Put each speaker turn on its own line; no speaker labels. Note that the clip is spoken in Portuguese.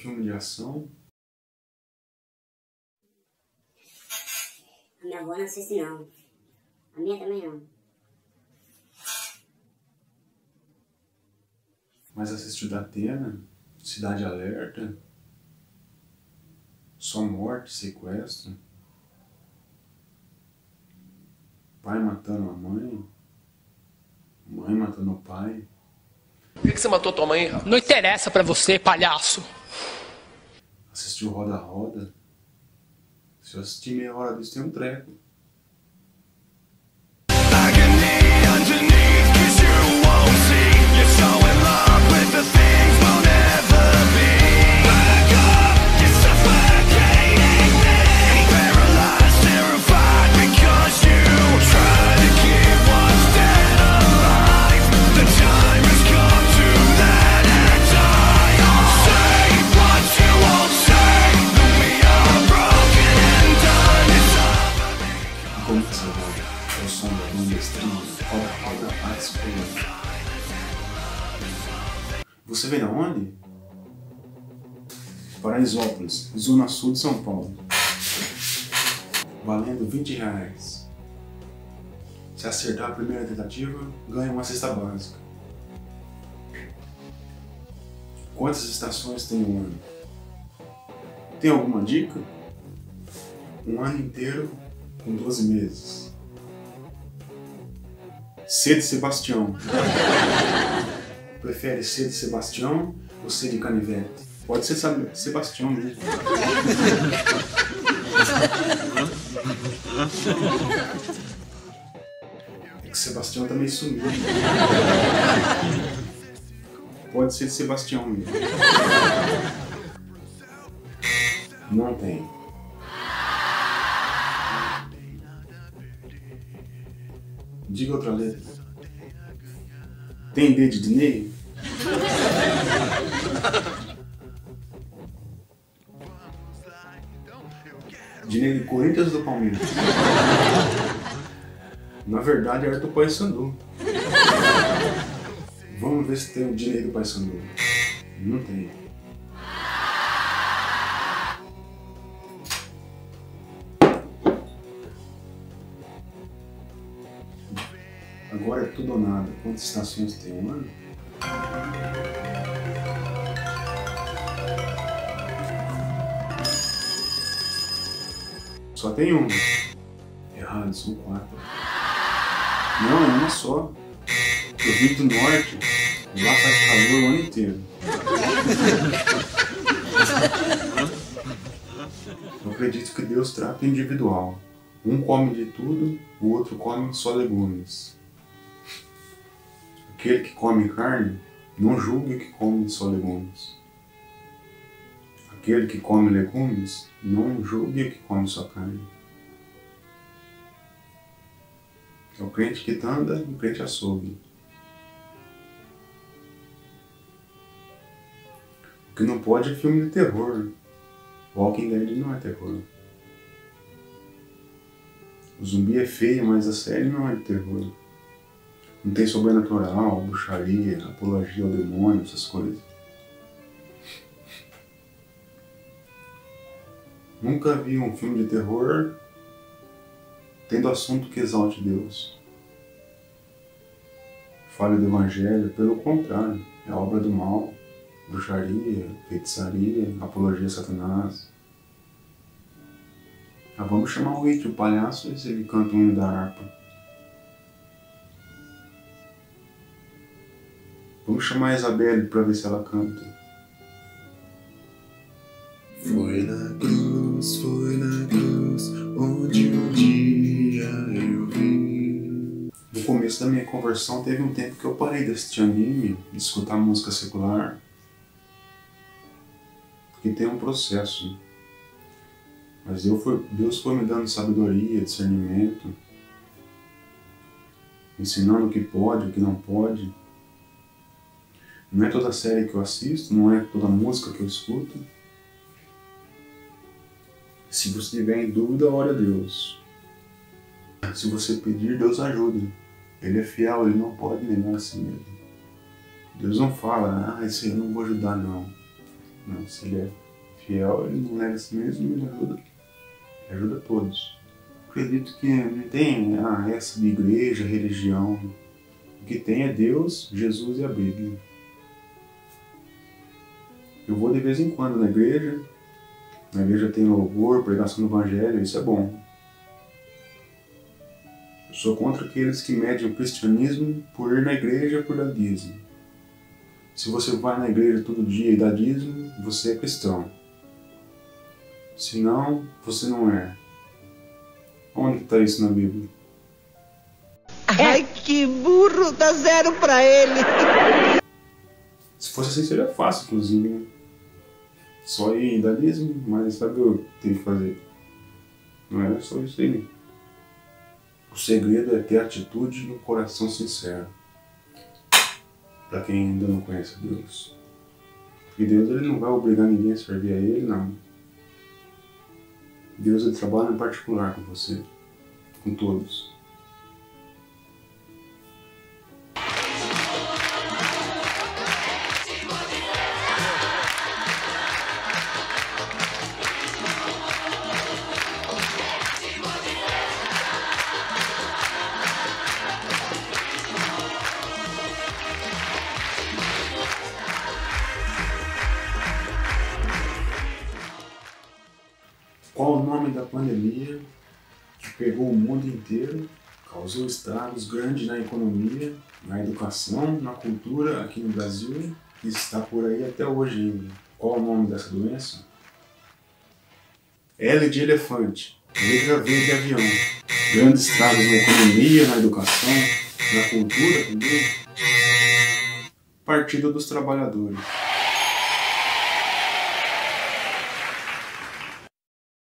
filme de ação?
A minha avó não assiste não. A minha também não.
Mas assistiu da Atena? Cidade Alerta? Só morte, sequestro? Pai matando a mãe? Mãe matando o pai?
Por que, que você matou tua mãe?
Não interessa pra você, palhaço.
Assistiu Roda Roda? Se eu assistir meia hora disso, tem um treco. Onde? Paraisópolis, zona sul de São Paulo. Valendo 20 reais. Se acertar a primeira tentativa, ganha uma cesta básica. Quantas estações tem um ano? Tem alguma dica? Um ano inteiro com 12 meses. C de Sebastião. Prefere C de Sebastião ou C de Canivete? Pode ser Sebastião mesmo. É que Sebastião também sumiu. Pode ser de Sebastião mesmo. Não tem. Diga outra letra. D de Dinei? Dinei do Corinthians ou do Palmeiras? Na verdade, era do Paysandu. Vamos ver se tem o Dinei do Paysandu. Não tem. Tudo ou nada. Quantas estações tem um ano? Só tem uma. Errado, são quatro. Não, é uma só. Eu vim do norte. Lá faz calor o ano inteiro. Eu acredito que Deus trata individual. Um come de tudo, o outro come só legumes. Aquele que come carne, não julgue que come só legumes. Aquele que come legumes, não julgue que come só carne. É o crente que anda e o crente açougue. O que não pode é filme de terror. Walking Dead não é terror. O zumbi é feio, mas a série não é de terror. Não tem sobrenatural, bruxaria, apologia ao demônio, essas coisas. Nunca vi um filme de terror tendo assunto que exalte Deus. Fale do Evangelho, pelo contrário, é obra do mal, bruxaria, feitiçaria, apologia a Satanás. Ah, vamos chamar o Rich, o palhaço, e ele canta um da harpa. Vamos chamar a Isabelle para ver se ela canta.
Foi na cruz, foi na cruz, onde um dia eu vi.
No começo da minha conversão, teve um tempo que eu parei de assistir anime, de escutar música secular. Porque tem um processo. Mas eu fui, Deus foi me dando sabedoria, discernimento, ensinando o que pode, o que não pode. Não é toda série que eu assisto, não é toda música que eu escuto. Se você tiver em dúvida, ore a Deus. Se você pedir, Deus ajuda. Ele é fiel, ele não pode negar a si mesmo. Deus não fala, ah, esse eu não vou ajudar não. Não, se ele é fiel, ele não nega a si mesmo, ele ajuda. Ele ajuda todos. Acredito que não tem ah, essa de igreja, religião. O que tem é Deus, Jesus e a Bíblia. Eu vou de vez em quando na igreja. Na igreja tem louvor, pregação do evangelho, isso é bom. Eu sou contra aqueles que medem o cristianismo por ir na igreja por dar dízimo. Se você vai na igreja todo dia e dá dízimo, você é cristão. Se não, você não é. Onde está isso na Bíblia?
Ai, que burro! Dá zero pra ele!
Se fosse assim, seria fácil, inclusive, né? Só em dízimo, mas sabe o que tem que fazer? Não é só isso aí. O segredo é ter atitude e um coração sincero. Para quem ainda não conhece Deus. Porque Deus ele não vai obrigar ninguém a servir a Ele, não. Deus ele trabalha em particular com você, com todos. Nome da pandemia que pegou o mundo inteiro, causou estragos grandes na economia, na educação, na cultura aqui no Brasil e está por aí até hoje ainda? Qual o nome dessa doença? L de elefante, letra V de avião. Grandes estragos na economia, na educação, na cultura também. Partido dos Trabalhadores.